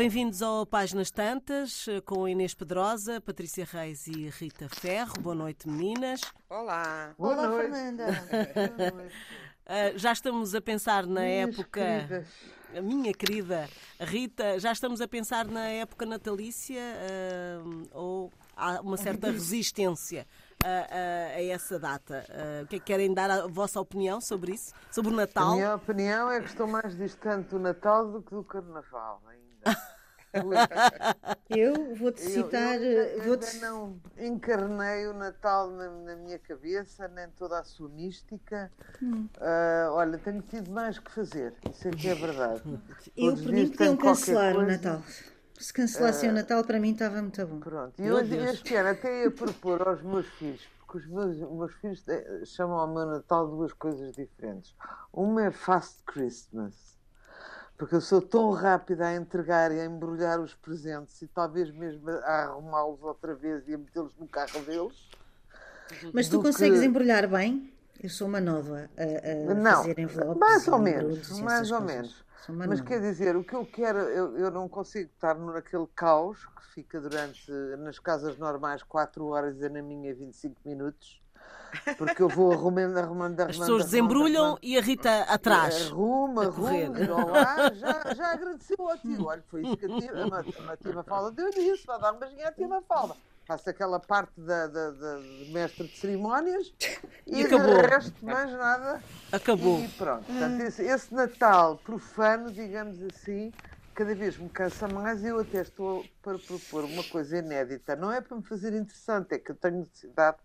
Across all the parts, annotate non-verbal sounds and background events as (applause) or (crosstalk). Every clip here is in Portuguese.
Bem-vindos ao Páginas Tantas, com Inês Pedrosa, Patrícia Reis e Rita Ferro. Boa noite, meninas. Olá. Boa Olá, noite. Fernanda. (laughs) Boa noite. Uh, já estamos a pensar na Minhas época. queridas. A minha querida Rita, já estamos a pensar na época natalícia uh, ou há uma certa (laughs) resistência a, a- a essa data? Uh, o que é que querem dar a vossa opinião sobre isso? Sobre o A Natal? minha opinião é que estou mais distante do Natal do que do Carnaval ainda. (laughs) (laughs) Eu vou-te Eu- citar. eu eh, ainda vou-te- não encarnei o Natal na, na minha cabeça, nem toda a sua mística. Hum. Ah, olha, tenho tido mais que fazer, isso é que é verdade. (laughs) Eu, Todos por mim, podiam cancelar o. Natal. Se cancelassem o Natal, para mim estava muito bom. Pronto, e hoje, este ano até ia propor (laughs) aos meus filhos, porque os meus, meus filhos eh, chamam ao meu Natal duas coisas diferentes. Uma é Fast Christmas, porque eu sou tão rápida a entregar e a embrulhar os presentes e talvez mesmo a arrumá-los outra vez e a metê-los no carro deles. Mas tu consegues que- embrulhar bem? Eu sou uma nova a, a Não, fazer envelopes. mais ou menos, mais ou coisas. menos. Mas quer dizer, o que eu quero, eu, eu não consigo estar naquele caos que fica durante, nas casas normais, 4 horas e na minha 25 minutos, porque eu vou arrumando, arrumando, arrumando. As pessoas desembrulham arrumando. e a Rita atrás. Arruma, arruma, olá, (laughs) já, já agradeceu ao tio. Olha, foi isso que a tia, a a tia Mafalda deu isso, vai dar um beijinho à tia Mafalda. Faço aquela parte da, da, da- de mestre de cerimónias E e, acabou. de resto mais nada. Acabou. E pronto, portanto, esse, esse Natal profano, digamos assim, cada vez me cansa mais e eu até estou para propor uma coisa inédita. Não é para me fazer interessante, é que eu tenho necessidade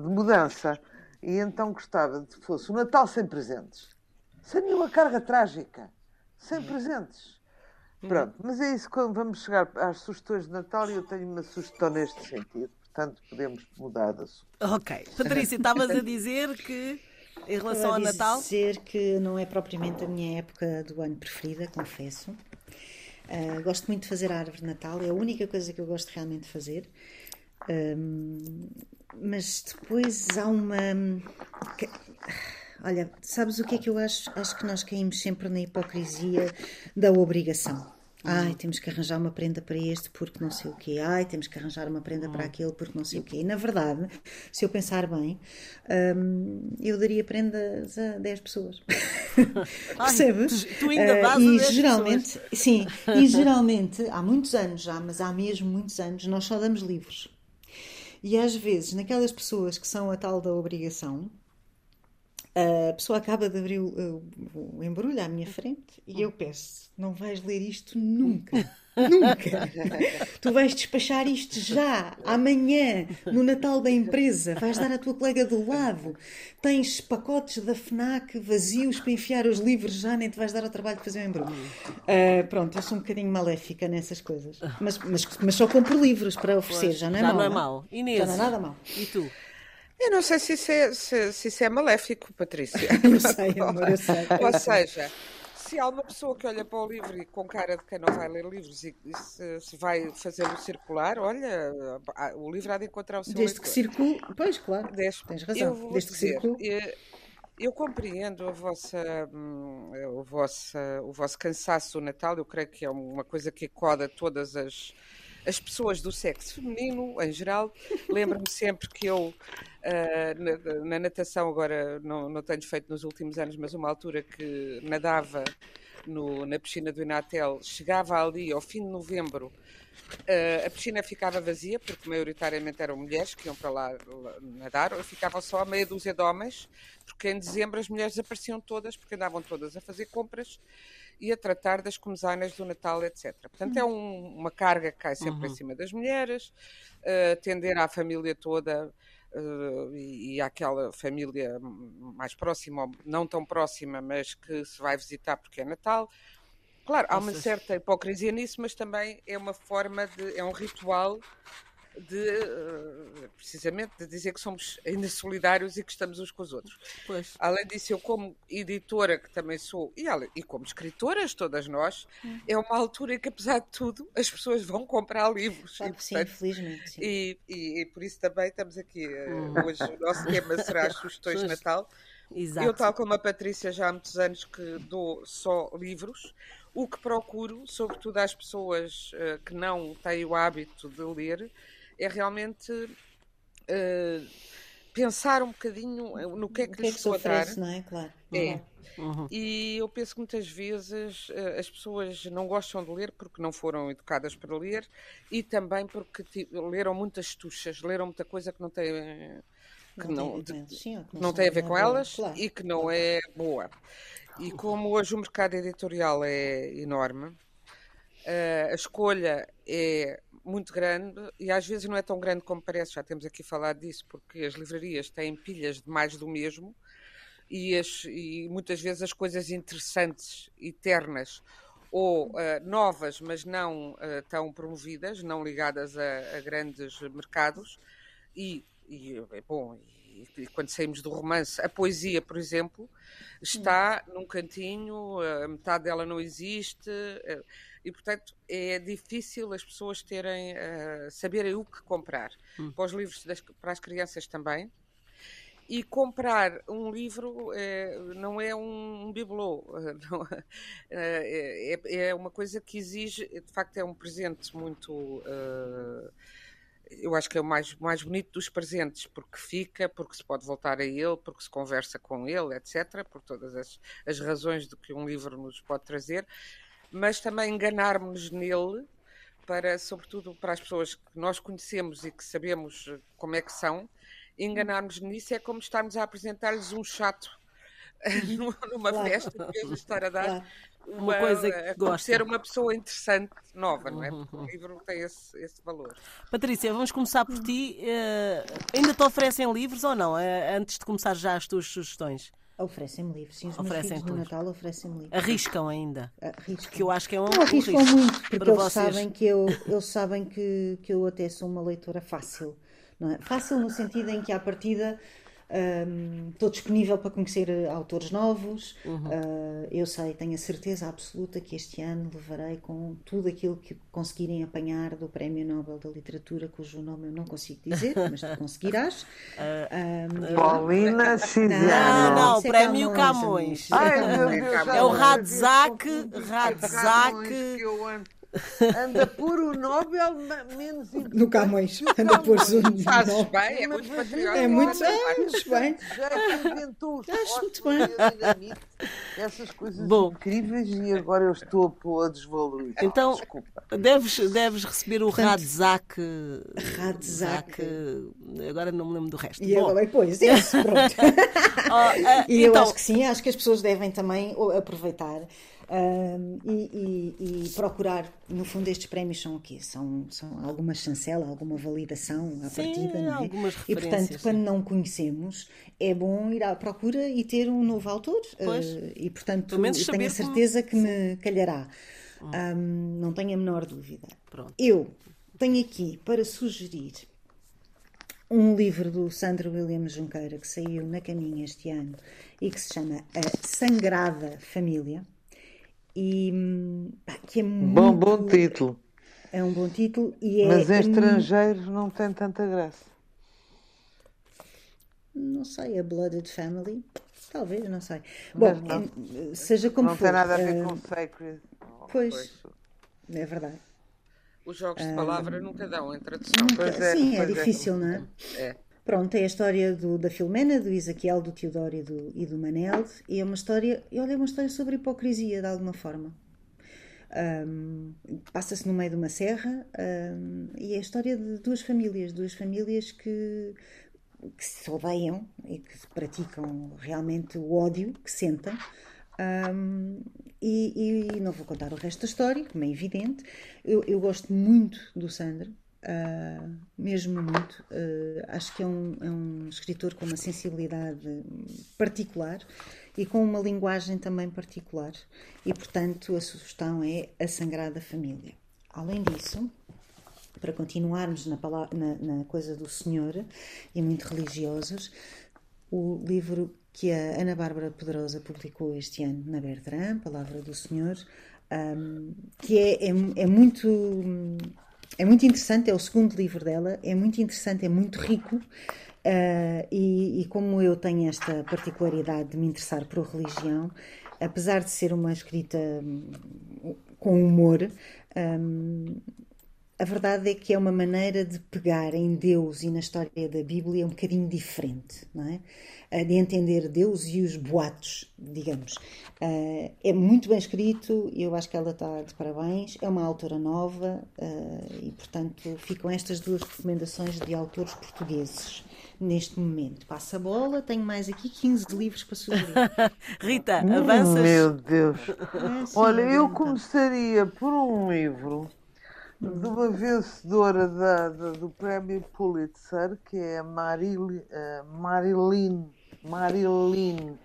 de mudança. E então gostava de que fosse o Natal sem presentes. Sem nenhuma carga trágica. Sem presentes. Pronto, mas é isso quando vamos chegar às sugestões de Natal e eu tenho uma sugestão neste sentido. Portanto, podemos mudar de assunto. Ok. Patrícia, estavas a dizer que em relação ao Natal. dizer que não é propriamente a minha época do ano preferida, confesso. Ah, gosto muito de fazer a árvore de Natal, é a única coisa que eu gosto realmente de fazer. Ahm, mas depois há uma. Olha, sabes o que é que eu acho? Acho que nós caímos sempre na hipocrisia da obrigação. Ai, temos que arranjar uma prenda para este porque não sei o quê. Ai, temos que arranjar uma prenda para aquele porque não sei o quê. E, na verdade, se eu pensar bem, hum, eu daria prendas a 10 pessoas. (laughs) Ai, Percebes? tu- tu ainda dás a e 10 geralmente, sim, e (laughs) geralmente, há muitos anos já, mas há mesmo muitos anos, nós só damos livros. E às vezes, naquelas pessoas que são a tal da obrigação, a pessoa acaba de abrir o, o- o embrulho à minha frente e eu peço: não vais ler isto nunca. (laughs) Nunca! (laughs) Tu vais despachar isto já, amanhã, no Natal da empresa. Vais dar à tua colega do lado. Tens pacotes da FNAC vazios para enfiar os livros já, nem te vais dar ao trabalho de fazer o embrulho. Ah, pronto, eu sou um bocadinho maléfica nessas coisas. Mas, mas, mas só compro livros para oferecer, já não é já mau. não é não mau. Inês. Já não é nada mau. E tu? Eu não sei se isso é, se, se isso é maléfico, Patrícia. (laughs) Eu sei, amor, eu sei. Ou seja, se há uma pessoa que olha para o livro e com cara de quem não vai ler livros e, e se, se vai fazê-lo circular, olha, o livro há de encontrar o seu Desde que leitor. circule. Pois, claro. Desde- Tens Eu razão. Desde que dizer, circule. eh, Eu compreendo a vossa, hum, o, vosso, o vosso cansaço do Natal. Eu creio que é uma coisa que acoda todas as, as pessoas do sexo feminino, em geral. Lembro-me sempre que eu, ah, na, na natação, agora não, não tenho feito nos últimos anos, mas uma altura que nadava no- na piscina do Inatel, chegava ali ao fim de novembro. ah, a piscina ficava vazia, porque maioritariamente eram mulheres que iam para lá, nadar, ou ficavam só meia dúzia de homens, porque em dezembro as mulheres apareciam todas, porque andavam todas a fazer compras e a tratar das comezanas do Natal, etc. Portanto, é um- uma carga que cai sempre em cima das mulheres, ah, atender à família toda ah, e, e àquela família mais próxima, ou não tão próxima, mas que se vai visitar porque é Natal. Claro, há uma certa hipocrisia nisso, mas também é uma forma de. é um ritual de eh, precisamente de dizer que somos ainda solidários e que estamos uns com os outros. Pois. Além disso, eu como editora, que também sou, e, e como escritoras, todas nós, é uma altura em que, apesar de tudo, as pessoas vão comprar livros. Claro E, sim, portanto, felizmente. Sim. e, e- e por isso também estamos aqui. eh, Hoje o nosso tema será as (laughs) sugestões de. Natal. Exato. Eu, tal como a Patrícia, já há muitos anos que dou só livros. O que procuro, sobretudo às pessoas uh, que não têm o hábito de ler, é realmente uh, pensar um bocadinho no que é que, que, é que lhes estou dar. Não é? Claro. É. Uhum. E eu penso que muitas vezes uh, as pessoas não gostam de ler porque não foram educadas para ler e também porque leram muitas tuchas, leram muita coisa que não tem que não, não, tem, de, sim, não tem a ver com elas claro. e que não é boa. E como hoje o mercado editorial é enorme, uh, a escolha é muito grande e às vezes não é tão grande como parece, já temos aqui falado disso, porque as livrarias têm pilhas de mais do mesmo e, as, e muitas vezes as coisas interessantes, eternas ou uh, novas, mas não uh, tão promovidas, não ligadas a, a grandes mercados. E, e bom, e quando saímos do romance, a poesia, por exemplo, está num cantinho, a metade dela não existe, e portanto é difícil as pessoas terem, uh, saberem o que comprar. Hum. Para os livros, das, para as crianças também. E comprar um livro é, não é um, um bibelô, (laughs) não, é, é, é, uma coisa que exige, de facto, é um presente muito. Uh, eu acho que é o mais, mais bonito dos presentes, porque fica, porque se pode voltar a ele, porque se conversa com ele, etc., por todas as, as razões do que um livro nos pode trazer, mas também enganarmos-nos nele, para, sobretudo para as pessoas que nós conhecemos e que sabemos como é que são, enganarmos nisso é como estarmos a apresentar-lhes um chato (laughs) numa claro. festa, em vez de estar a dar. Claro uma, uma coisa que gosta. ser uma pessoa interessante, nova, não é? Uhum. Porque o livro tem esse, esse valor. Patrícia, vamos começar por ti. Uh, ainda te oferecem livros ou não? Uh, antes de começar já as tuas sugestões. Oferecem-me livros, sim. Os oferecem meus no Natal oferecem-me livros. Arriscam ainda? Arriscam. Que eu acho que é um Não arriscam risco muito, porque eles vocês. sabem, que eu, eles sabem que, que eu até sou uma leitora fácil. Não é? Fácil no sentido em que, à partida, um, estou disponível para conhecer eh, autores novos. Uhum. Uh, eu sei, tenho a certeza absoluta que este ano levarei com tudo aquilo que conseguirem apanhar do Prémio Nobel da Literatura, cujo nome eu não consigo dizer, (laughs) mas tu conseguirás. Uh, um, Paulina Ciziano. Não, não, Prémio Camões. Ai, meu Deus, é o Radzak. Radzak. Anda por o Nobel menos No Camões. Anda por o Nobel. Fazes bem, é muito patriota. É muito, é, muito bem. Já inventou os Acho muito bem. essas coisas Bom. incríveis e agora eu estou a desvalorizar. Então, Desculpa. Deves, deves receber o Radzak. Radzak. Agora não me lembro do resto. E Bom. agora, pois, esse, pronto. (laughs) oh, uh, e então... eu acho que sim, acho que as pessoas devem também aproveitar um, e, e, e, procurar, no fundo, estes prémios são o quê? São, são alguma chancela, alguma validação à Sim, partida, não é? Algumas e portanto, quando não conhecemos, é bom ir à procura e ter um novo autor. Uh, e portanto, tenho a certeza como... que me calhará. Um, não tenho a menor dúvida. Pronto. Eu tenho aqui para sugerir um livro do Sandro Williams Junqueira que saiu na caminha este ano e que se chama A Sangrada Família e pá, que é muito, bom, bom título. É um bom título e é. Mas em estrangeiro não tem tanta graça. Não sei, a Blooded Family, talvez, não sei. Bom, não, seja como não for. Não tem nada a ver uh, com Sacred. Pois, é verdade. Os jogos de palavra uh, nunca dão em tradução. Nunca, é, sim, é, é difícil, é. não é? É. Pronto, é a história do, da Filomena, do Isaquiel, do Teodoro e do, e do Manel, e é uma história, olha, é uma história sobre hipocrisia, de alguma forma. Um, Passa-se no meio de uma serra um, e é a história de duas famílias, duas famílias que, que se odeiam e que praticam realmente o ódio que sentem. Um, e, e, não vou contar o resto da história, como é evidente. Eu, eu gosto muito do Sandro, Uh, mesmo muito. Uh, acho que é um, é um escritor com uma sensibilidade particular e com uma linguagem também particular. E, portanto, a sugestão é A Sangrada Família. Além disso, para continuarmos na, palavra, na, na coisa do Senhor e muito religiosos, o livro que a Ana Bárbara Poderosa publicou este ano na Bertrand, Palavra do Senhor, um, que é, é, é muito é muito interessante, é o segundo livro dela, é muito interessante, é muito rico. Uh, e, e, como eu tenho esta particularidade de me interessar por religião, apesar de ser uma escrita hum, com humor. Um, a verdade é que é uma maneira de pegar em Deus e na história da Bíblia um bocadinho diferente, não é? Eh, de entender Deus e os boatos, digamos. Eh, é muito bem escrito e eu acho que ela está de parabéns. É uma autora nova eh, e, portanto, ficam estas duas recomendações de autores portugueses neste momento. Passa a bola, tenho mais aqui 15 livros para sugerir. (laughs) Rita, avanças? Meu Deus! É, sim, Olha, eu começaria por um livro de uma vencedora da, da, do prémio Pulitzer, que é a Marilyn, uh, Marilyn, Marilyn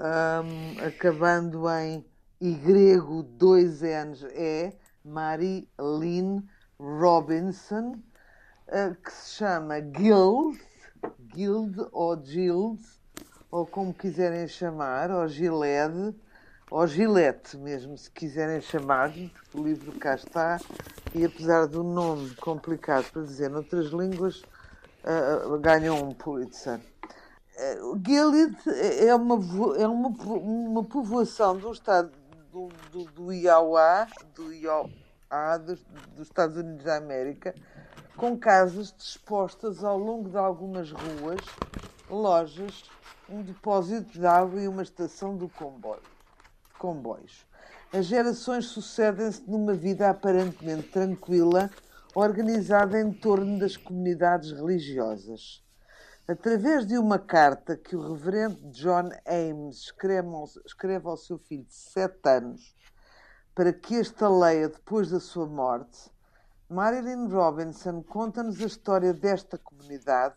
um, acabando em grego dois N's, é Marilyn Robinson, uh, que se chama Guild, Guild ou Guild, ou como quiserem chamar, ou Gilede, ou Gilete mesmo, se quiserem chamar, porque o livro cá está, e apesar do nome complicado para dizer noutras línguas, uh, ganhou um Pulitzer. Uh, Gilead é uma, é uma, uma povoação do estado do, do, do Iauá, do Iauá dos, dos Estados Unidos da América, com casas dispostas ao longo de algumas ruas, lojas, um depósito de água e uma estação do comboio comboios. As gerações sucedem-se numa vida aparentemente tranquila, organizada em torno das comunidades religiosas. Através de uma carta que o reverendo John Ames escreve ao, seu filho de sete anos para que esta leia depois da sua morte, Marilyn Robinson conta-nos a história desta comunidade,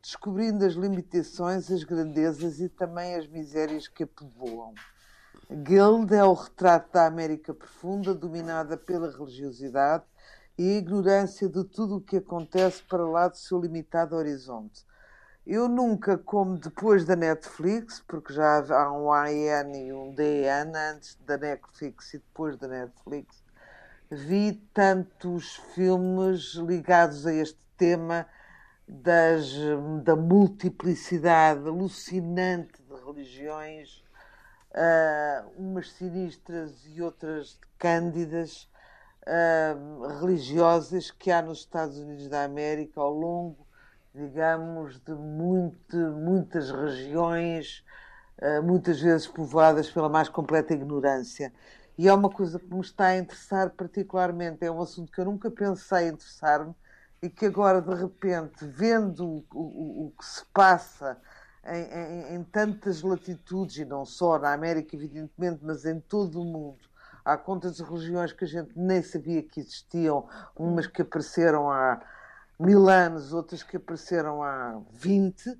descobrindo as limitações, as grandezas e também as misérias que a povoam. Guild é o retrato da América profunda, dominada pela religiosidade e a ignorância de tudo o que acontece para lá do seu limitado horizonte. Eu nunca, como depois da Netflix, porque já há um AN e um DN antes da Netflix e depois da Netflix, vi tantos filmes ligados a este tema das, da multiplicidade alucinante de religiões uh, umas sinistras e outras cândidas, uh, religiosas que há nos Estados Unidos da América ao longo, digamos, de muito, muitas regiões, uh, muitas vezes povoadas pela mais completa ignorância. E é uma coisa que me está a interessar particularmente, é um assunto que eu nunca pensei interessar-me e que agora, de repente, vendo o, o, o que se passa em, em, em, tantas latitudes, e não só na América, evidentemente, mas em todo o mundo. Há contas de religiões que a gente nem sabia que existiam, umas que apareceram há mil anos, outras que apareceram há 20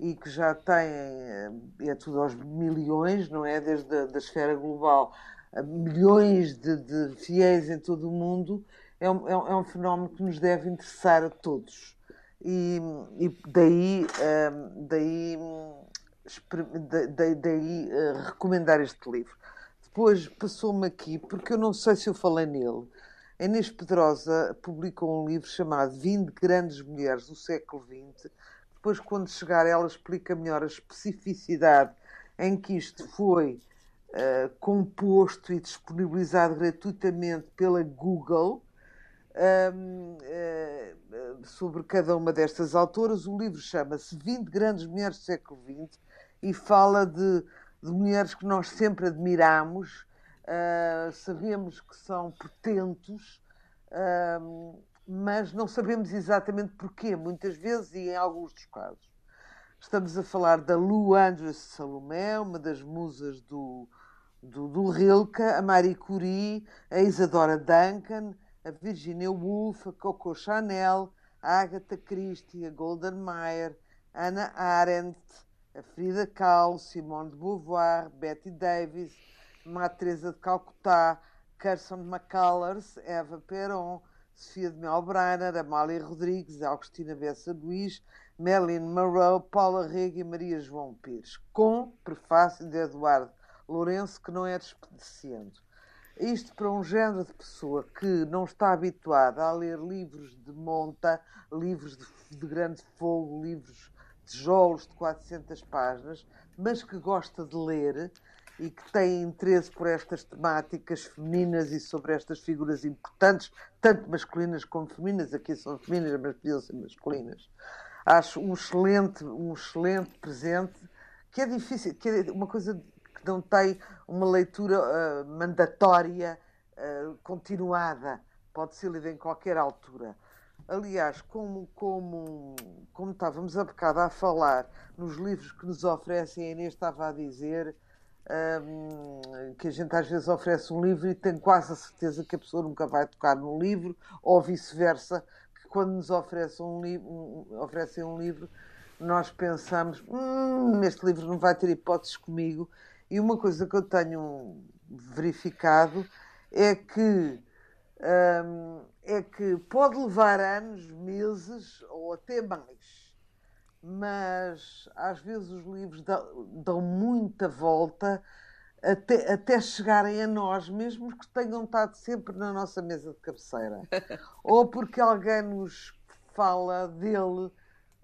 e que já têm, eh, é tudo aos milhões, não é? Desde a da esfera global, milhões de, de, fiéis em todo o mundo, é um, é um é fenómeno que nos deve interessar a todos e, e daí, um, daí, daí, daí uh, recomendar este livro. Depois passou-me aqui, porque eu não sei se eu falei nele. A Inês Pedrosa publicou um livro chamado 20 Grandes Mulheres do Século XX. Depois, quando chegar, ela explica melhor a especificidade em que isto foi uh, composto e disponibilizado gratuitamente pela Google uh, eh, sobre cada uma destas autoras. O livro chama-se 20 Grandes Mulheres do Século XX e fala de, de mulheres que nós sempre admiramos, uh, sabemos que são potentes, mas não sabemos exatamente porquê, muitas vezes e em alguns dos casos. Estamos a falar da Lou Andres Salomé, uma das musas do, do, do Rilke, a Marie Curie, a Isadora Duncan, a Virginia Woolf, a Coco Chanel, a Agatha Christie, a Golden Meyer, Anna Arendt, a Frida Kahlo, Simone de Beauvoir, Betty Davis, Madre Teresa de Calcutá, Carson McCullers, Eva Peron, Sofia de Melbrenner, Amália Rodrigues, Augustina Bessa Luís, Marilyn Monroe, Paula Rega e Maria João Pires, com prefácio de Eduardo Lourenço, que não é despediciando. Isto para um género de pessoa que não está habituada a ler livros de monta, livros de, de grande fogo, livros tijolos de 400 páginas, mas que gosta de ler, e que têm interesse por estas temáticas femininas e sobre estas figuras importantes, tanto masculinas como femininas, aqui são femininas, mas podiam ser masculinas. Acho um excelente, um excelente presente, que é difícil, que é uma coisa não tem uma leitura uh, mandatória, uh, continuada, pode ser lida em qualquer altura. Aliás, como, como, como estávamos a bocado a falar nos livros que nos oferecem, a Inês estava a dizer um, que a gente às vezes oferece um livro e tem quase a certeza que a pessoa nunca vai tocar no livro, ou vice-versa, que quando nos oferece um um, oferecem um livro, nós pensamos, hum, este livro não vai ter hipóteses comigo. E uma coisa que eu tenho verificado é que um, é que pode levar anos, meses ou até mais, mas às vezes os livros dão, dão muita volta até, até chegarem a nós, mesmo que tenham estado sempre na nossa mesa de cabeceira, (laughs) ou porque alguém nos fala dele.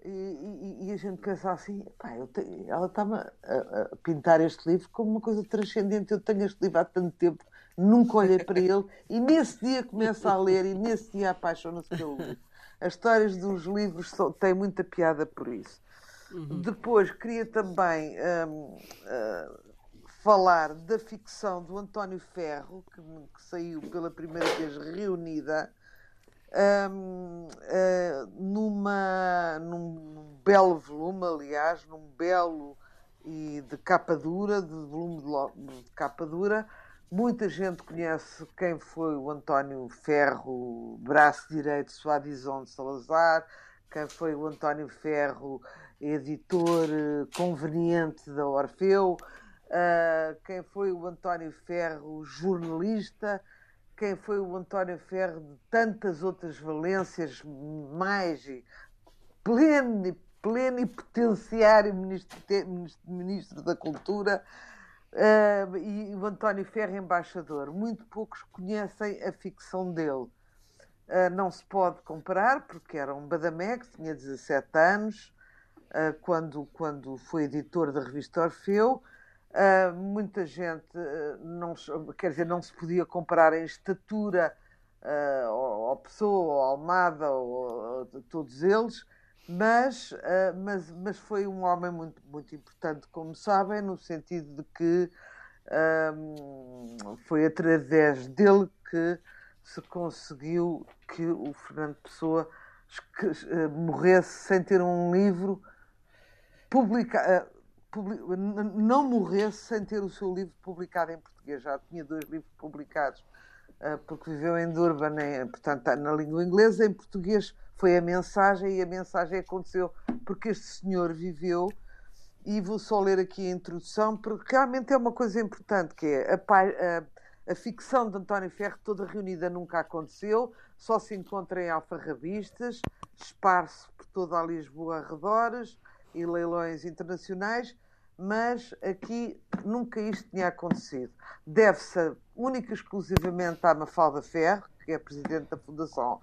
E, e, e, a gente pensa assim, te, ela está-me a, a, pintar este livro como uma coisa transcendente. Eu tenho este livro há tanto tempo nunca olhei para (laughs) ele e nesse dia começa a ler e nesse dia apaixona-se pelo livro. As histórias dos livros são, têm muita piada por isso. Uhum. Depois queria também um, uh, hum, falar da ficção do António Ferro, que, que saiu pela primeira vez reunida um, uh, numa, num belo volume, aliás, num belo e de capa dura, de volume de, de capa dura, Muita gente conhece quem foi o António Ferro, braço direito Suadizon de Salazar, quem foi o António Ferro, editor eh, conveniente da Orfeu, uh, quem foi o António Ferro, jornalista, quem foi o António Ferro de tantas outras valências, mais pleno, plenipotenciário ministro, ministro da Cultura. Uh, e o António Ferro, embaixador. Muito poucos conhecem a ficção dele. Uh, não se pode comparar, porque era um badamex, tinha 17 anos, uh, quando, quando foi editor da revista Orfeu. Muita gente, não, quer dizer, não se podia comparar em estatura ao Pessoa, ao Almada, ou, todos eles, mas, uh, mas, mas foi um homem muito, muito importante, como sabem, no sentido de que foi através dele que se conseguiu que o Fernando Pessoa uh, morresse sem ter um livro publicado. Não morresse sem ter o seu livro publicado em português. Já tinha dois livros publicados, porque viveu em Durban, em, portanto, na língua inglesa, em português foi a mensagem e a mensagem aconteceu porque este senhor viveu e vou só ler aqui a introdução porque realmente é uma coisa importante que é a, a, a ficção de António Ferro toda reunida nunca aconteceu só se encontra em alfarrabistas esparso por toda a Lisboa arredores e leilões internacionais mas aqui nunca isto tinha acontecido. Deve-se única e exclusivamente à Mafalda Ferro, que é presidente da Fundação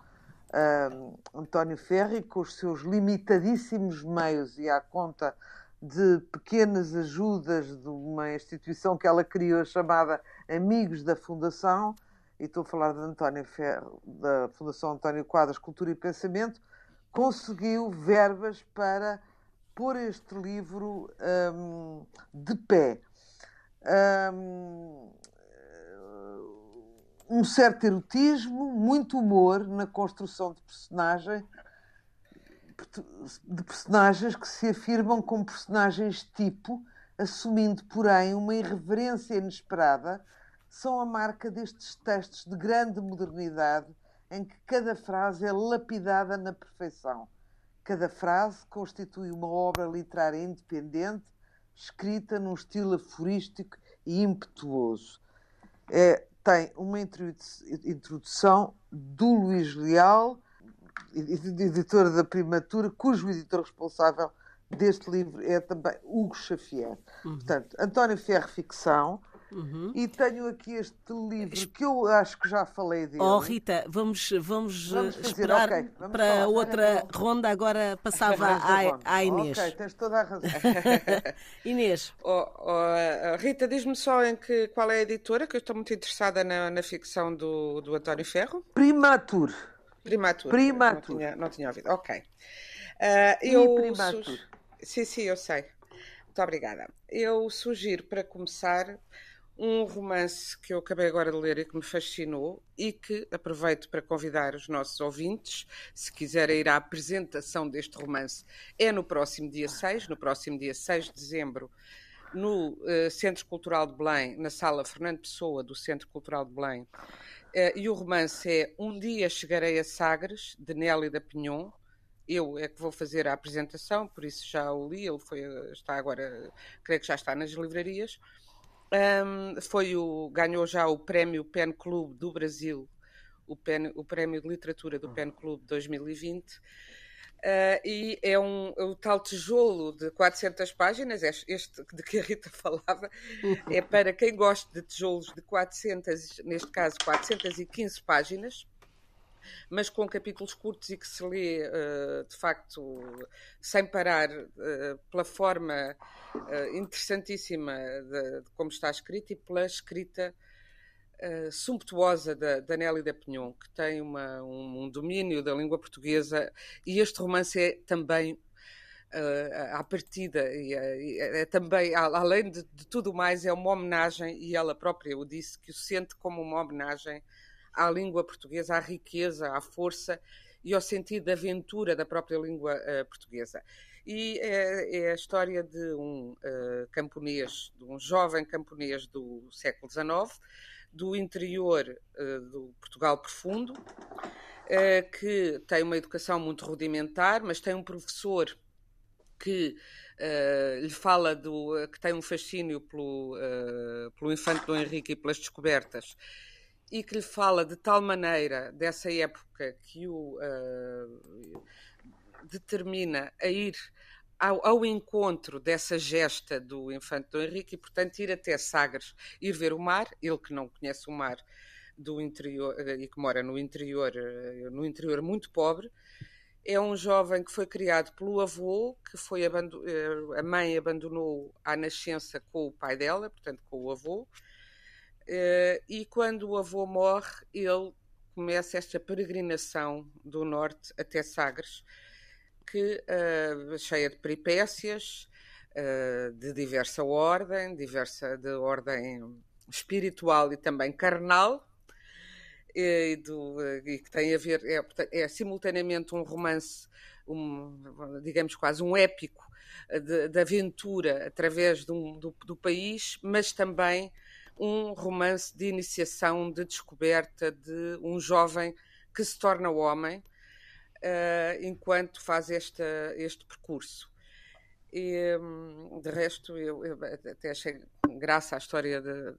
uh, António Ferri, com os seus limitadíssimos meios e à conta de pequenas ajudas de uma instituição que ela criou chamada Amigos da Fundação, e estou a falar de António Ferro, da Fundação António Quadras Cultura e Pensamento, conseguiu verbas para pôr este livro um, de pé. Um, um certo erotismo, muito humor na construção de de personagens que se afirmam como personagens tipo, assumindo, porém, uma irreverência inesperada, são a marca destes textos de grande modernidade em que cada frase é lapidada na perfeição. Cada frase constitui uma obra literária independente, escrita num estilo aforístico e impetuoso. É, tem uma introdução do Luís Leal, editor da Primatura, cujo editor responsável deste livro é também Hugo Xavier. Uhum. Portanto, António Ferro Ficção, Uhum. E tenho aqui este livro que eu acho que já falei dele. Oh, Rita, vamos, vamos, vamos fazer, esperar okay, vamos para falar, outra ronda. Agora passava à, à, Inês. Ok, tens toda a razão. (laughs) Inês. Oh, oh, Rita, diz-me só em que, qual é a editora, que eu estou muito interessada na, na ficção do, do António Ferro. Primatur. Primatur. Primatur. Não tinha, não tinha ouvido. Ok. Uh, eu Primatur. su- Sim, sim, eu sei. Muito obrigada. Eu sugiro, para começar, um romance que eu acabei agora de ler e que me fascinou e que aproveito para convidar os nossos ouvintes, se quiserem ir à apresentação deste romance, é no próximo dia 6, no próximo dia 6 de dezembro, no eh, Centro Cultural de Belém, na sala Fernando Pessoa do Centro Cultural de Belém. Eh, e o romance é Um Dia Chegarei a Sagres, de Nelly da Pinhon. Eu é que vou fazer a apresentação, por isso já o li, ele foi, eh, está agora, creio que já está nas livrarias. Um, foi o, ganhou já o prémio Pen Club do Brasil, o, pen, o prémio de literatura do Pen Club 2020. Uh, e é um, o tal tijolo de 400 páginas, este este de que a Rita (laughs) falava, é para quem gosta de tijolos de 400, neste caso 415 páginas, mas com capítulos curtos e que se lê uh, de facto sem parar uh, pela forma uh, interessantíssima de, de, como está escrito e pela escrita sumptuosa da, da Nelly da Pinhon, que tem uma, um, um, domínio da língua portuguesa. E este romance é também à partida e é, é, também além de, de tudo mais é uma homenagem e ela própria o disse que o sente como uma homenagem à língua portuguesa, à riqueza, à força e ao sentido de aventura da própria língua uh, portuguesa. E é, é, a história de um uh, camponês, de um jovem camponês do século XIX, do interior uh, do Portugal profundo, que tem uma educação muito rudimentar, mas tem um professor que lhe fala do que tem um fascínio pelo, pelo infante Dom Henrique e pelas descobertas e que lhe fala de tal maneira dessa época que o uh, determina a ir ao, ao, encontro dessa gesta do infante Dom Henrique e, portanto, ir até Sagres, ir ver o mar, ele que não conhece o mar do interior e que mora no interior, no interior muito pobre, é um jovem que foi criado pelo avô, que foi a mãe abandonou à nascença com o pai dela, portanto com o avô, e quando o avô morre, ele começa esta peregrinação do norte até Sagres, que uh, cheia de peripécias, uh, de diversa ordem, diversa de ordem espiritual e também carnal, e, do, e que tem a ver, é, é simultaneamente um romance, um, digamos quase um épico de, de aventura através do, do país, mas também um romance de iniciação, de descoberta de um jovem que se torna homem uh, enquanto faz esta, este percurso. E, hum, de resto, eu, eu, até achei graça à história de,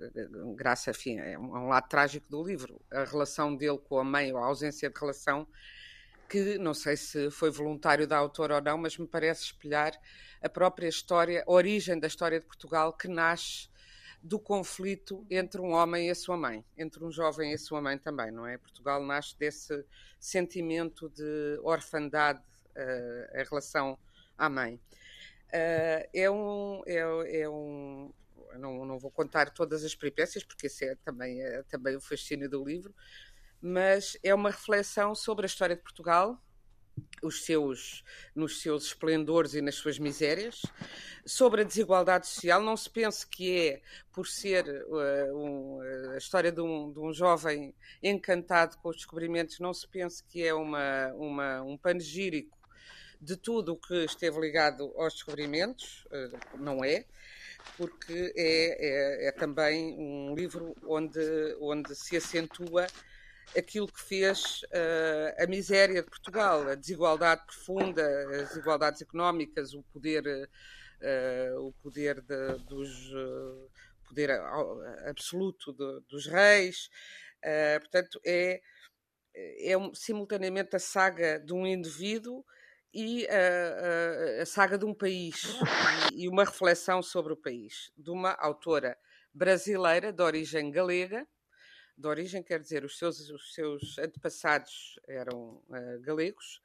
graça, enfim, é é um lado trágico do livro, a relação dele com a mãe, ou a ausência de relação, que não sei se foi voluntário da autora ou não, mas me parece espelhar a própria história, a origem da história de Portugal, que nasce do conflito entre um homem e a sua mãe, entre um jovem e a sua mãe também, não é? Portugal nasce desse sentimento de orfandade uh, em relação à mãe. Uh, é um. É, é um não, não, vou contar todas as peripécias, porque esse é também, é também o fascínio do livro, mas é uma reflexão sobre a história de Portugal, os seus, nos seus esplendores e nas suas misérias. Sobre a desigualdade social, não se pense que é por ser uh, um, a história de um, de um, jovem encantado com os descobrimentos, não se pense que é uma, uma, um panegírico de tudo o que esteve ligado aos descobrimentos, uh, não é porque é, é, é, também um livro onde, onde se acentua aquilo que fez uh, a miséria de Portugal, a desigualdade profunda, as desigualdades económicas, o poder, uh, o poder de, dos uh, poder absoluto de, dos reis. portanto, é, é um, simultaneamente a saga de um indivíduo e a, a, a saga de um país e, e uma reflexão sobre o país, de uma autora brasileira de origem galega, de origem, quer dizer, os seus, os seus antepassados eram uh, galegos,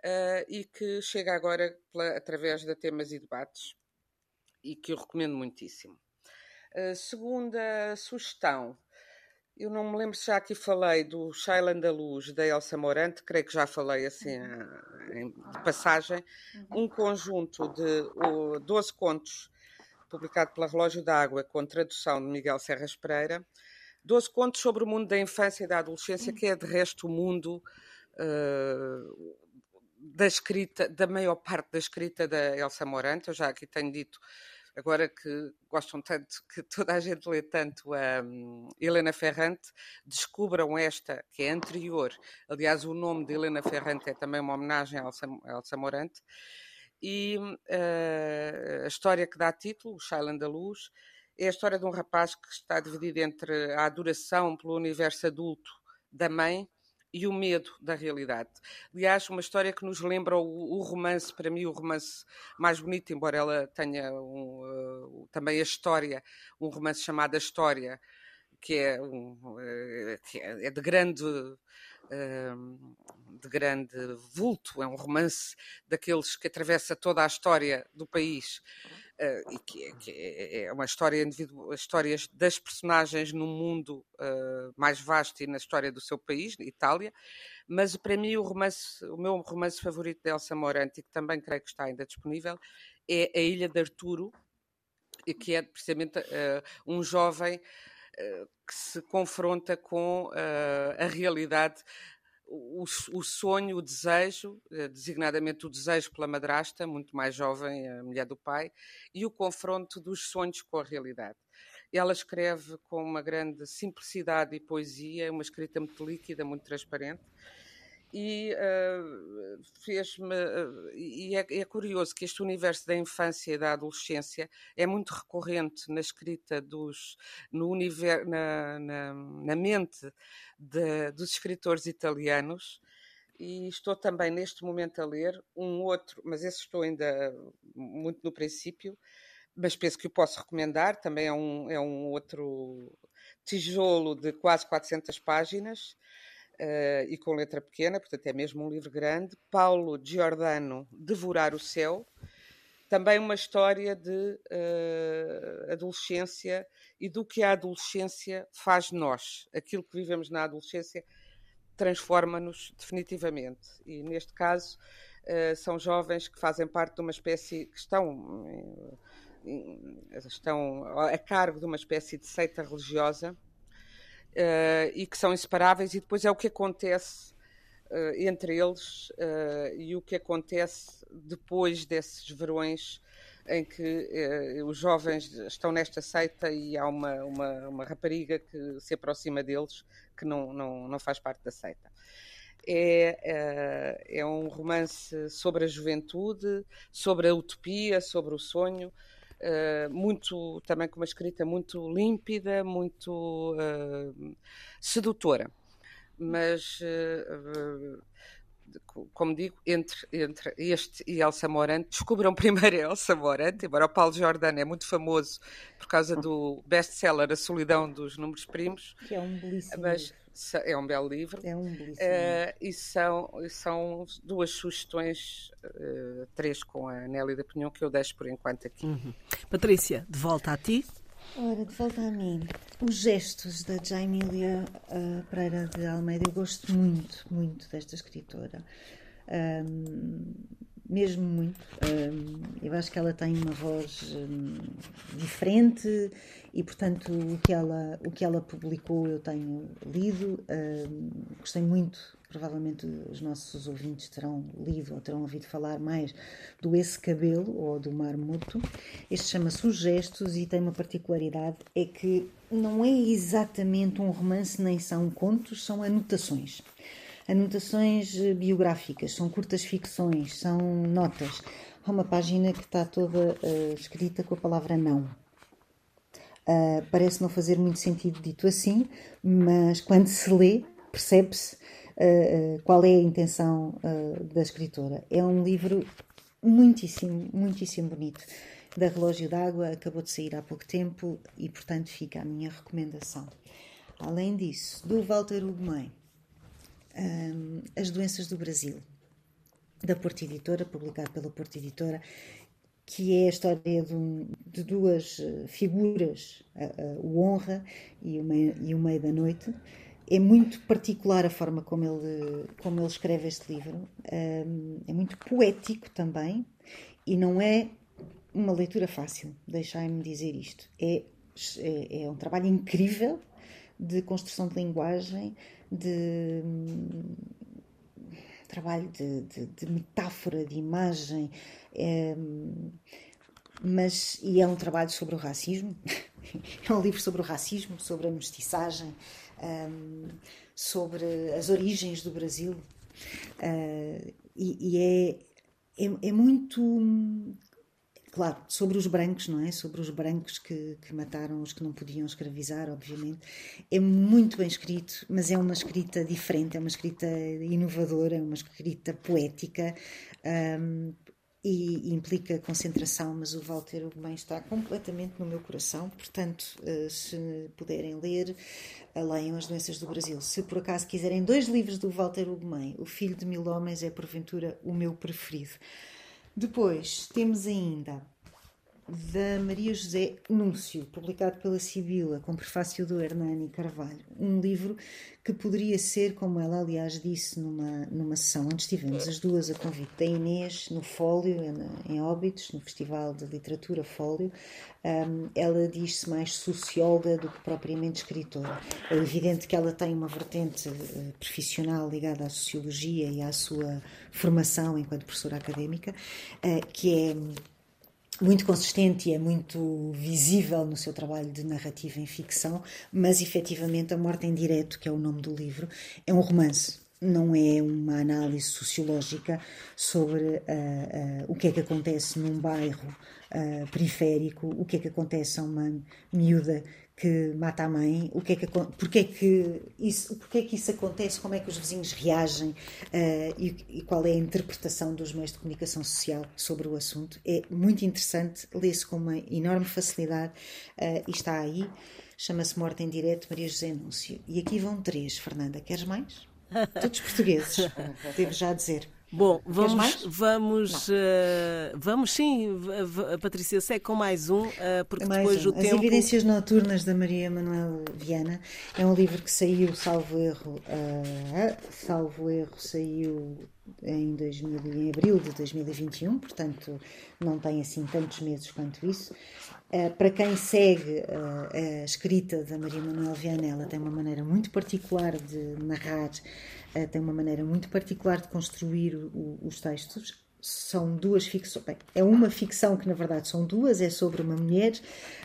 uh, e que chega agora pela, através de temas e debates, e que eu recomendo muitíssimo. Uh, segunda sugestão, eu não me lembro se já aqui falei do Shailan da Luz, da Elsa Morante, creio que já falei assim uhum. de passagem. Uhum. Um conjunto de 12 contos, publicado pela Relógio d'Água, com tradução de Miguel Serras Pereira. 12 contos sobre o mundo da infância e da adolescência, que é de resto o mundo uh, da escrita, da maior parte da escrita da Elsa Morante. Eu já aqui tenho dito agora que gostam tanto, que toda a gente lê tanto a um, Helena Ferrante, descubram esta, que é anterior. Aliás, o nome de Helena Ferrante é também uma homenagem a Elsa, a Elsa Morante. E uh, a história que dá título, o Shailan da Luz, é a história de um rapaz que está dividido entre a adoração pelo universo adulto da mãe e o medo da realidade. Aliás, uma história que nos lembra o, o romance, para mim, o romance mais bonito, embora ela tenha um, uh, também a história, um romance chamado A História, que é, um, uh, que é, é de grande. Uh, de grande vulto, é um romance daqueles que atravessa toda a história do país uh, e que, é, que é, é uma história individual, histórias das personagens num mundo uh, mais vasto e na história do seu país, Itália. Mas para mim o romance, o meu romance favorito de Elsa Morante, que também creio que está ainda disponível, é A Ilha de Arturo, que é precisamente uh, um jovem que se confronta com a realidade o, o, sonho, o desejo, eh, designadamente o desejo pela madrasta, muito mais jovem, a mulher do pai, e o confronto dos sonhos com a realidade. Ela escreve com uma grande simplicidade e poesia, uma escrita muito líquida, muito transparente, e uh, fez-me. Uh, e é, é, curioso que este universo da infância e da adolescência é muito recorrente na escrita dos. no universo, na, na, na mente de, dos escritores italianos. E estou também neste momento a ler um outro, mas esse estou ainda muito no princípio, mas penso que o posso recomendar. Também é um, é um outro tijolo de quase 400 páginas uh, e com letra pequena, portanto é mesmo um livro grande. Paulo Giordano, Devorar o Céu, também uma história de uh, adolescência e do que a adolescência faz de nós. Aquilo que vivemos na adolescência transforma-nos definitivamente. E neste caso uh, são jovens que fazem parte de uma espécie que estão, estão a cargo de uma espécie de seita religiosa uh, e que são inseparáveis, e depois é o que acontece uh, entre eles uh, e o que acontece depois desses verões em que os jovens estão nesta seita e há uma, uma, uma, rapariga que se aproxima deles que não, não, não faz parte da seita. É, é um romance sobre a juventude, sobre a utopia, sobre o sonho, uh, muito também com uma escrita muito límpida, muito uh, sedutora. Mas uh, como digo, entre, entre este e Elsa Morante, descubram (laughs) primeiro Elsa Morante, embora o Paulo Jordano é muito famoso por causa do best-seller A Solidão dos Números Primos. Que é um belíssimo mas, é um belo livro. É um belíssimo. Uh, e são, são duas sugestões, uh, três com a Nelly da Pinhão, que eu deixo por enquanto aqui. Uhum. Patrícia, de volta a ti. Ora, de volta a mim. Os gestos da Jaimília uh, Pereira de Almeida, eu gosto muito, muito desta escritora. Um, mesmo muito. Eu acho que ela tem uma voz diferente e, portanto, o que, ela, o que ela publicou eu tenho lido. Gostei muito, provavelmente os nossos ouvintes terão lido ou terão ouvido falar mais do Esse Cabelo ou do Mar Morto. Este chama-se Os Gestos e tem uma particularidade: é que não é exatamente um romance nem são contos, são anotações anotações eh, biográficas, são curtas ficções, são notas. Há uma página que está toda uh, escrita com a palavra não. Uh, parece não fazer muito sentido dito assim, mas quando se lê, percebe-se uh, qual é a intenção da escritora. É um livro muitíssimo, muitíssimo bonito. Da Relógio d'Água, acabou de sair há pouco tempo e, portanto, fica a minha recomendação. Além disso, do Walter Ugumem, um, As Doenças do Brasil, da Porta Editora, publicado pela Porta Editora. que é a história de, um, de duas figuras, o Honra e o, Meio, e o Meio da Noite. É muito particular a forma como ele, como ele escreve este livro. É muito poético também e não é uma leitura fácil, deixai-me dizer isto. É, é, é, um trabalho incrível de construção de linguagem, de hum, trabalho de, de, de, metáfora, de imagem, é, mas e é um trabalho sobre o racismo, (laughs) é um livro sobre o racismo, sobre a mestiçagem, um, sobre as origens do Brasil uh, e, e é, é, é, muito claro, sobre os brancos, não é? Sobre os brancos que, que mataram os que não podiam escravizar, obviamente. É muito bem escrito, mas é uma escrita diferente, é uma escrita inovadora, é uma escrita poética. Um, e implica concentração, mas o Walter Ugumem está completamente no meu coração, portanto, eh, se puderem ler, eh, leiam As Doenças do Brasil. Se por acaso quiserem dois livros do Walter Ugumem, O Filho de Mil Homens é porventura o meu preferido. Depois temos ainda da Maria José Núncio, publicado pela Sibila, com prefácio do Hernani Carvalho. Um livro que poderia ser, como ela aliás disse numa, numa sessão onde estivemos as duas a convite da Inês, no Fólio, em Óbitos, no Festival de Literatura Fólio, um, ela diz-se mais socióloga do que propriamente escritora. É evidente que ela tem uma vertente uh, profissional ligada à sociologia e à sua formação enquanto professora académica, uh, que é muito consistente e é muito visível no seu trabalho de narrativa em ficção, mas efetivamente A Morte em Direto, que é o nome do livro, é um romance. Não é uma análise sociológica sobre uh, uh, o que é que acontece num bairro uh, periférico, o que é que acontece a uma miúda que mata a mãe, o que é que, porque, é que isso, porque é que isso acontece, como é que os vizinhos reagem uh, e, e, qual é a interpretação dos meios de comunicação social sobre o assunto. É muito interessante, lê-se com uma enorme facilidade uh, e está aí. Chama-se Morte em Direto, Maria José Anúncio. E aqui vão três. Fernanda, queres mais? (laughs) Todos portugueses, (laughs) devo já dizer. Bom, vamos, vamos, uh, vamos sim, Patrícia, segue com mais um, uh, porque mais depois um. o As tempo... Evidências Noturnas da Maria Manuel Viana é um livro que saiu, salvo erro, uh, salvo erro, saiu em, 2000, em abril de 2021, portanto não tem assim tantos meses quanto isso. para quem segue a escrita da Maria Manuel Viana, ela tem uma maneira muito particular de narrar uh, tem uma maneira muito particular de construir o, os textos. São duas ficções. Bem, é uma ficção que, na verdade, são duas, é sobre uma mulher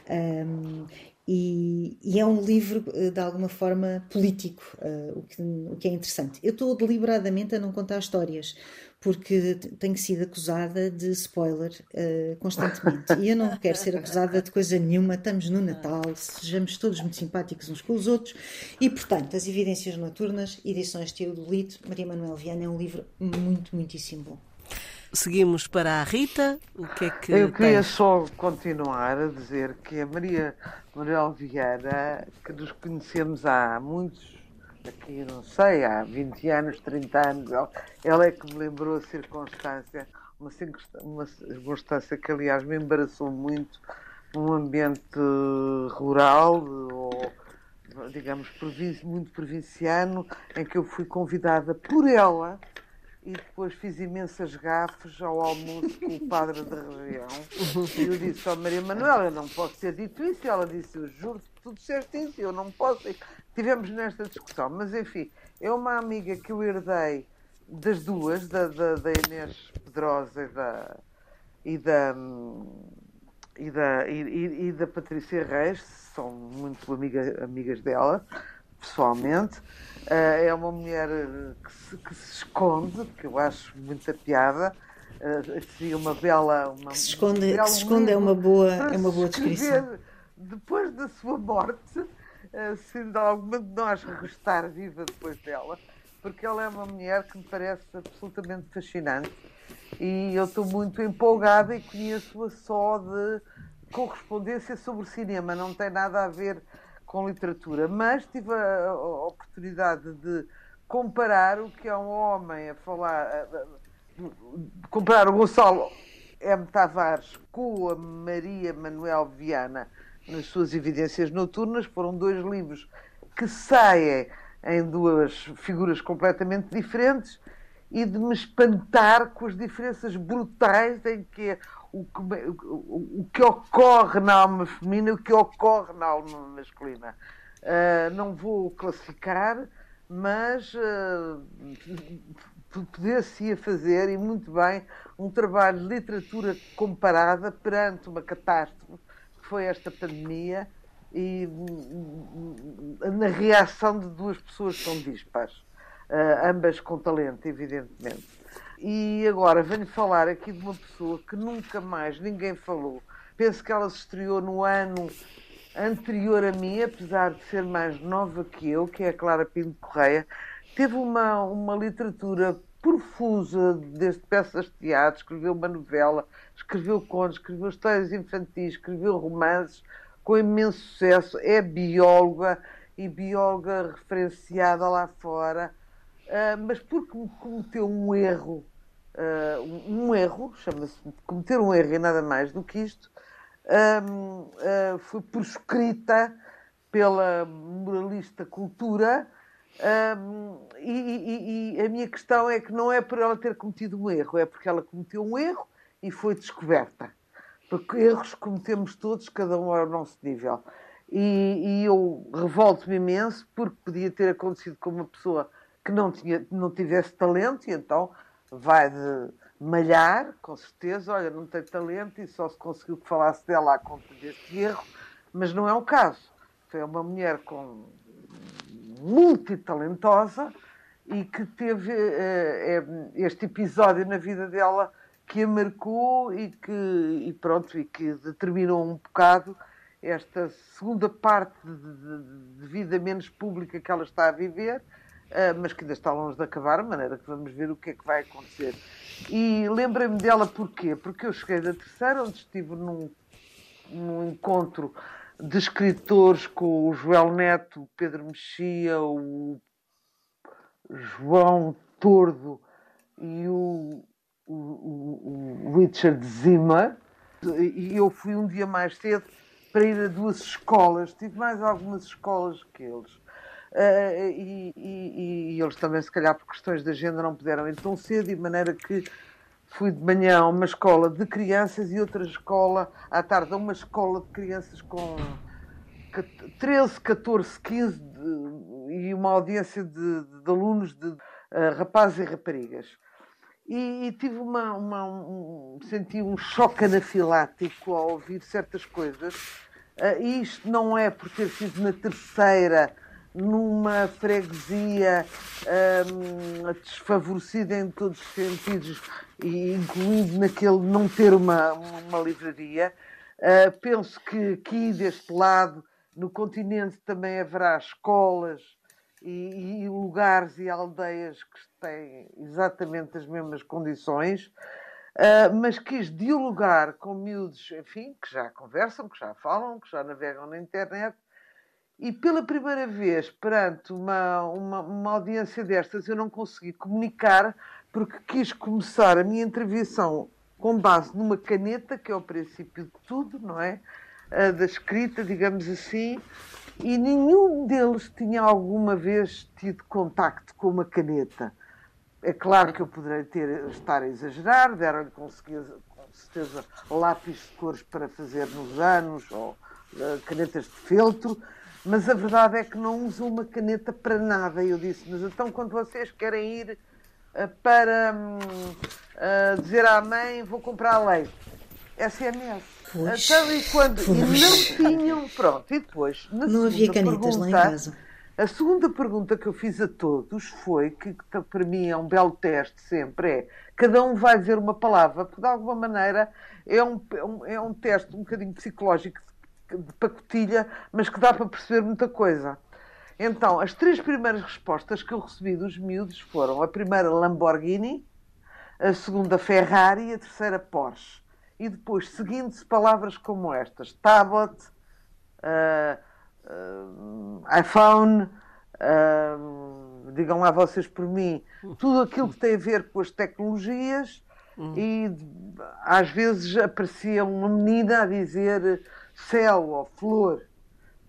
um, e, e, é um livro, eh, de alguma forma, político, uh, o, que, o que é interessante. Eu estou deliberadamente a não contar histórias, porque tenho sido acusada de spoiler uh, constantemente. E eu não quero ser acusada de coisa nenhuma. Estamos no Natal, sejamos todos muito simpáticos uns com os outros. E, portanto, As Evidências Noturnas, edições Teodolito, Maria Manuel Viana, é um livro muito, muitíssimo bom. Seguimos para a Rita. O que é que. Eu queria tens? só continuar a dizer que a Maria Manuel Viana, que nos conhecemos há muitos aqui, não sei, há 20 anos, 30 anos, ela, é que me lembrou a circunstância, uma, circunstância que, aliás, me embaraçou muito num ambiente rural ou, digamos, muito provinciano, em que eu fui convidada por ela e depois fiz imensas gafes ao almoço com o padre da região. E eu disse ao Maria Manuela, eu não posso ter dito isso. E ela disse, eu juro tudo certinho, eu não posso. Tivemos nesta discussão, mas enfim, é uma amiga que eu herdei das duas, da, da, da Inês Pedrosa e da, e da, e da, e, e da Patrícia Reis, são muito amiga, amigas dela, pessoalmente. Uh, é uma mulher que se, que se, esconde, que eu acho muita piada. Uh, seria uma bela. Uma, que se esconde, que se esconde é uma boa, é uma boa descrição. Depois da sua morte, se alguma de nós restar viva depois dela, porque ela é uma mulher que me parece absolutamente fascinante e eu estou muito empolgada e conheço-a só de correspondência sobre cinema, não tem nada a ver com literatura, mas tive a, oportunidade de comparar o que é um homem a falar, comparar o Gonçalo M. Tavares com a Maria Manuel Viana nas suas evidências noturnas. Foram dois livros que saem em duas figuras completamente diferentes e de me espantar com as diferenças brutais em que o que, o, que ocorre na alma feminina e o que ocorre na alma masculina. Uh, não vou classificar, mas uh, poder-se-ia fazer, e muito bem, um trabalho de literatura comparada perante uma catástrofe, foi esta pandemia, e na reação de duas pessoas tão dispares, uh, ambas com talento, evidentemente. E agora venho falar aqui de uma pessoa que nunca mais ninguém falou. Penso que ela se estreou no ano anterior a mim, apesar de ser mais nova que eu, que é a Clara Pinto Correia. Teve uma, uma literatura profusa, desde peças de teatro, escreveu uma novela, escreveu contos, escreveu histórias infantis, escreveu romances com imenso sucesso. É bióloga e bióloga referenciada lá fora, uh, mas porque cometeu um erro uh, um erro, chama-se cometer um erro e nada mais do que isto, um, uh, ah, foi proscrita pela moralista cultura. Um, e, e, e, a minha questão é que não é por ela ter cometido um erro, é porque ela cometeu um erro e foi descoberta. Porque erros cometemos todos, cada um ao nosso nível. E, e eu revolto-me imenso porque podia ter acontecido com uma pessoa que não, tinha, não tivesse talento e então vai de malhar, com certeza, olha, não tem talento e só se conseguiu que falasse dela à conta deste erro, mas não é o caso. Foi uma mulher com multitalentosa e que teve uh, este episódio na vida dela que a marcou e que e pronto e que determinou um bocado esta segunda parte de, de, de vida menos pública que ela está a viver Uh, mas que ainda está longe de acabar, de maneira que vamos ver o que é que vai acontecer. E lembrei-me dela porquê? Porque eu cheguei da terceira, onde estive num, num encontro de escritores com o Joel Neto, o Pedro Mexia, o João Tordo e o, o, o, Richard Zima. E eu fui um dia mais cedo para ir a duas escolas. Tive mais algumas escolas que eles. Uh, e, e, e, eles também, se calhar, por questões de agenda, não puderam ir tão cedo, de maneira que fui de manhã a uma escola de crianças e outra escola à tarde a uma escola de crianças com 13, 14, 15 de, e uma audiência de, de alunos, de uh, rapazes e raparigas. E, e tive uma, uma um, senti um choque anafilático ao ouvir certas coisas. Uh, isto não é por ter sido na terceira numa freguesia um, desfavorecida em todos os sentidos, e incluindo naquele não ter uma, uma livraria. Uh, penso que aqui deste lado, no continente, também haverá escolas e, e lugares e aldeias que têm exatamente as mesmas condições. Uh, mas quis dialogar com miúdos, enfim, que já conversam, que já falam, que já navegam na internet e pela primeira vez, perante uma, uma, uma, audiência destas, eu não consegui comunicar porque quis começar a minha intervenção com base numa caneta, que é o princípio de tudo, não é? A da escrita, digamos assim, e nenhum deles tinha alguma vez tido contacto com uma caneta. É claro que eu poderei ter, estar a exagerar, deram-lhe com certeza lápis de cores para fazer nos anos, ou uh, canetas de feltro, mas a verdade é que não usam uma caneta para nada. Eu disse, mas então quando vocês querem ir uh, para uh, dizer à mãe, vou comprar leite, SMS. Pois, então, e, quando, e não tinham, pronto, e depois, não havia canetas pergunta, lá em casa. A segunda pergunta que eu fiz a todos foi, que para mim é um belo teste sempre, é cada um vai dizer uma palavra, porque de alguma maneira é um, é um é teste um bocadinho psicológico de pacotilha, mas que dá para perceber muita coisa. Então, as três primeiras respostas que eu recebi dos miúdos foram a primeira Lamborghini, a segunda Ferrari e a terceira Porsche. E depois, seguindo-se palavras como estas: tablet, uh, uh, iPhone, uh, digam lá vocês por mim, tudo aquilo que tem a ver com as tecnologias Hum. E às vezes aparecia uma menina a dizer céu ou flor.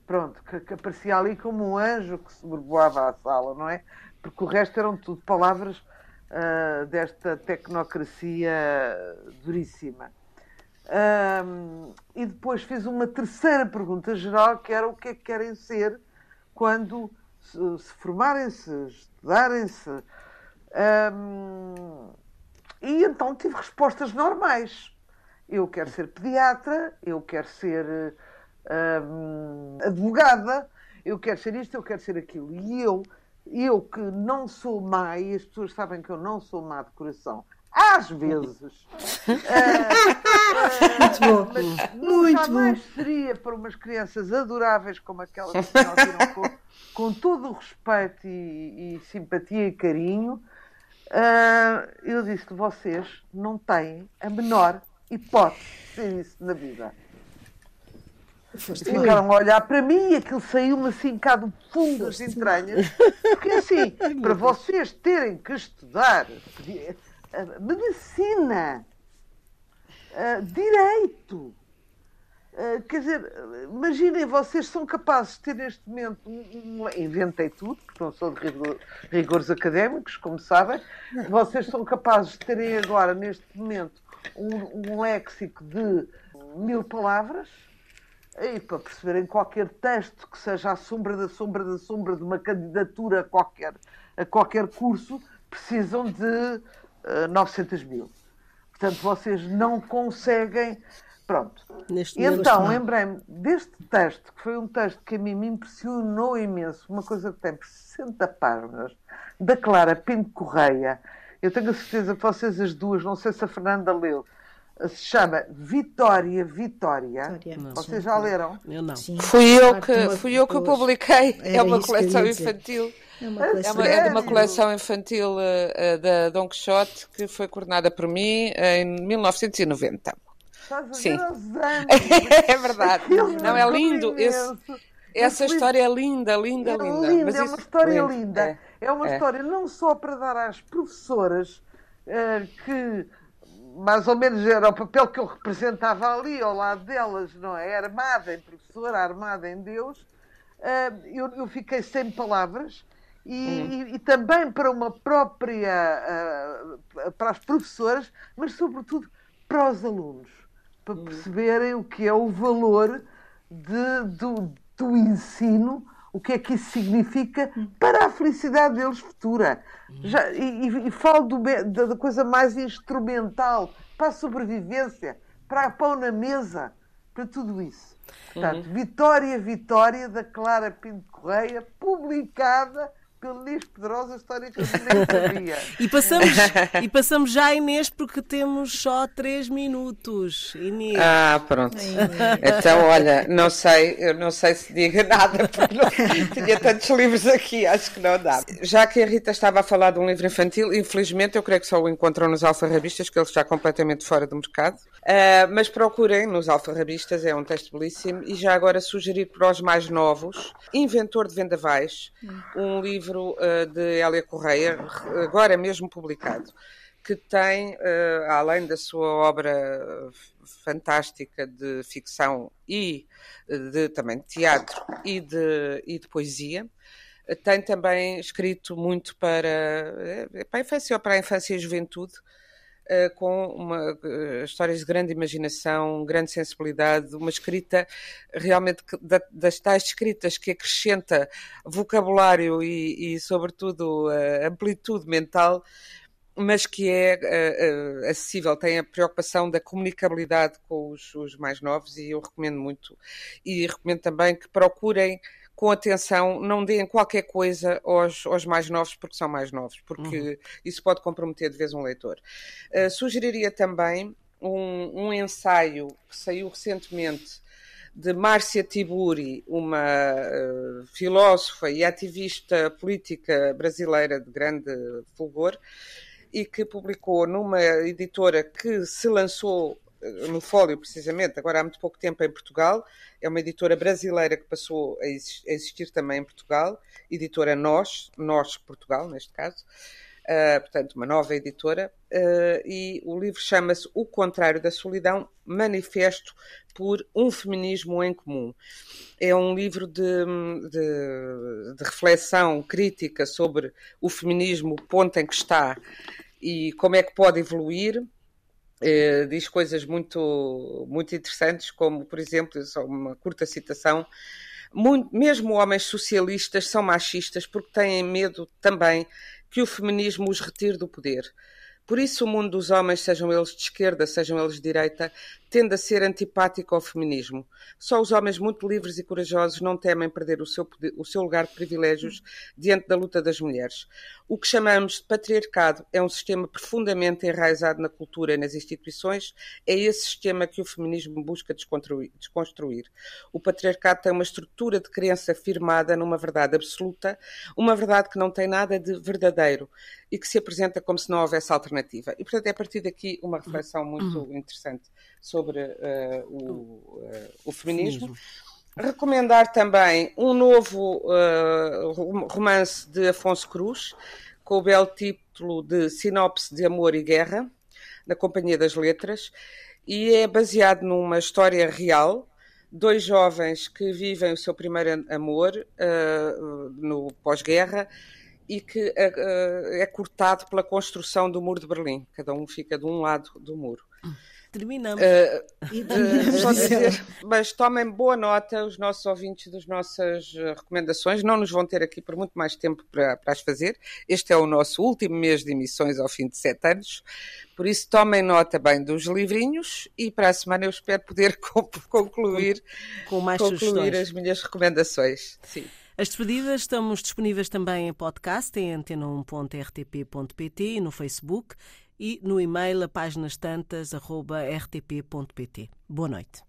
Pronto, que, que aparecia ali como um anjo que sobrevoava a sala, não é? Porque o resto eram tudo palavras uh, desta tecnocracia duríssima. Um, e depois fiz uma terceira pergunta geral, que era o que é que querem ser quando se, se formarem-se, estudarem-se. Um, e então tive respostas normais. Eu quero ser pediatra, eu quero ser um, advogada, eu quero ser isto, eu quero ser aquilo. E eu, eu que não sou má, e as pessoas sabem que eu não sou má de coração, às vezes. uh, (laughs) muito bom. Mas Muito jamais bom. seria para umas crianças adoráveis como aquelas que nós viram com, com todo o respeito e, e simpatia e carinho. Uh, eu disse que vocês não têm a menor hipótese de ser isso na vida. Ficaram a olhar para mim e aquilo saiu-me assim cá do fundo das entranhas. (laughs) Porque assim, para vocês terem que estudar medicina, direito. Uh, quer dizer, imaginem, vocês são capazes de ter neste momento, um, um, inventei tudo, porque não sou de rigor, rigores académicos, como sabem, vocês são capazes de terem agora, neste momento, um, um léxico de mil palavras, e para perceberem qualquer texto que seja a sombra da sombra da sombra de uma candidatura a qualquer, a qualquer curso, precisam de 900 eh, mil. Portanto, vocês não conseguem. Pronto. Neste então, lembrei-me deste texto, que foi um texto que a mim me impressionou imenso, uma coisa que tem por 60 páginas, da Clara Pinto Correia. Eu tenho a certeza que vocês as duas, não sei se a Fernanda leu, se chama Vitória Vitória. Vitória. Vocês já leram? Eu não. Sim. Fui eu que, fui eu que publiquei. Era é uma coleção infantil. É uma coleção, é uma, é de uma coleção infantil uh, da Don Quixote que foi coordenada por mim em 1990. Sim. (laughs) é verdade. Não, é lindo. Esse, essa história é linda, linda, é linda. linda Mas é uma história linda. É, uma é. história não só para dar às professoras uh, que mais ou menos era o papel que eu representava ali ao lado delas, não é? Armada em professora, armada em Deus. Uh, eu, eu, fiquei sem palavras e, hum. e, e, também para uma própria, uh, para as professoras, mas sobretudo para os alunos, para hum. perceberem o que é o valor de, do, do ensino, o que é que isso significa para a felicidade deles futura. Já, e, e, falo do, da, da, coisa mais instrumental para a sobrevivência, para a pão na mesa, para tudo isso. Portanto, uhum. Vitória, Vitória, da Clara Pinto Correia, publicada pelo Inês Pedrosa, história que eu nem sabia. (laughs) e, passamos, e passamos já, Inês, porque temos só três minutos. Inês. Ah, pronto. Então, olha, não sei, eu não sei se diga nada, porque não, (laughs) tinha tantos livros aqui, acho que não dá. Já que a Rita estava a falar de um livro infantil, infelizmente eu creio que só o encontram nos alfarrabistas, que ele está completamente fora do mercado. Uh, mas procurem nos alfarrabistas, é um texto belíssimo. E já agora sugerir para os mais novos, Inventor de Vendavais, um livro livro uh, de Hélia Correia, agora mesmo publicado, que tem, uh, além da sua obra fantástica de ficção e de, também de teatro e de, e de poesia, tem também escrito muito para, para a infância ou para a infância e juventude, uh, com uma, uh, histórias de grande imaginação, grande sensibilidade, uma escrita realmente da, das tais escritas que acrescenta vocabulário e, e sobretudo, uh, amplitude mental mas que é uh, uh, acessível, tem a preocupação da comunicabilidade com os, os, mais novos e eu recomendo muito. E recomendo também que procurem com atenção, não deem qualquer coisa aos, aos mais novos porque são mais novos, porque uhum. isso pode comprometer de vez um leitor. Uh, sugeriria também um, um ensaio que saiu recentemente de Márcia Tiburi, uma uh, filósofa e ativista política brasileira de grande fulgor, e que publicou numa editora que se lançou no Fólio, precisamente, agora há muito pouco tempo em Portugal. É uma editora brasileira que passou a existir também em Portugal, editora Nós, Nós Portugal, neste caso. uh, portanto, uma nova editora, uh, e o livro chama-se O Contrário da Solidão Manifesto por um Feminismo em Comum. É um livro de, de, de reflexão crítica sobre o feminismo, o ponto em que está e como é que pode evoluir. Eh, diz coisas muito, muito interessantes, como, por exemplo, só uma curta citação, muito, mesmo homens socialistas são machistas porque têm medo também que o feminismo os retire do poder. Por isso, o mundo dos homens, sejam eles de esquerda, sejam eles de direita, tende a ser antipático ao feminismo. Só os homens muito livres e corajosos não temem perder o seu, o seu lugar de privilégios diante da luta das mulheres. O que chamamos de patriarcado é um sistema profundamente enraizado na cultura e nas instituições. É esse sistema que o feminismo busca desconstruir. O patriarcado tem uma estrutura de crença firmada numa verdade absoluta, uma verdade que não tem nada de verdadeiro e que se apresenta como se não houvesse alternativa. E, portanto, é a partir daqui uma reflexão muito uhum. interessante sobre uh, o, uh, o, feminismo. Recomendar também um novo uh, romance de Afonso Cruz, com o belo título de Sinopse de Amor e Guerra, na Companhia das Letras, e é baseado numa história real. Dois jovens que vivem o seu primeiro amor no pós-guerra e que é cortado pela construção do muro de Berlim. Cada um fica de um lado do muro. Terminamos. Uh, uh, dizer, mas tomem boa nota os nossos ouvintes das nossas eh, recomendações. Não nos vão ter aqui por muito mais tempo para, para as fazer. Este é o nosso último mês de emissões ao fim de sete anos. Por isso, tomem nota bem dos livrinhos e para a semana eu espero poder (laughs) concluir, com mais concluir as minhas recomendações. Sim. As despedidas estamos disponíveis também em podcast em antena1.rtp.pt e no Facebook e no e-mail a páginas tantas.rtp.pt. Boa noite.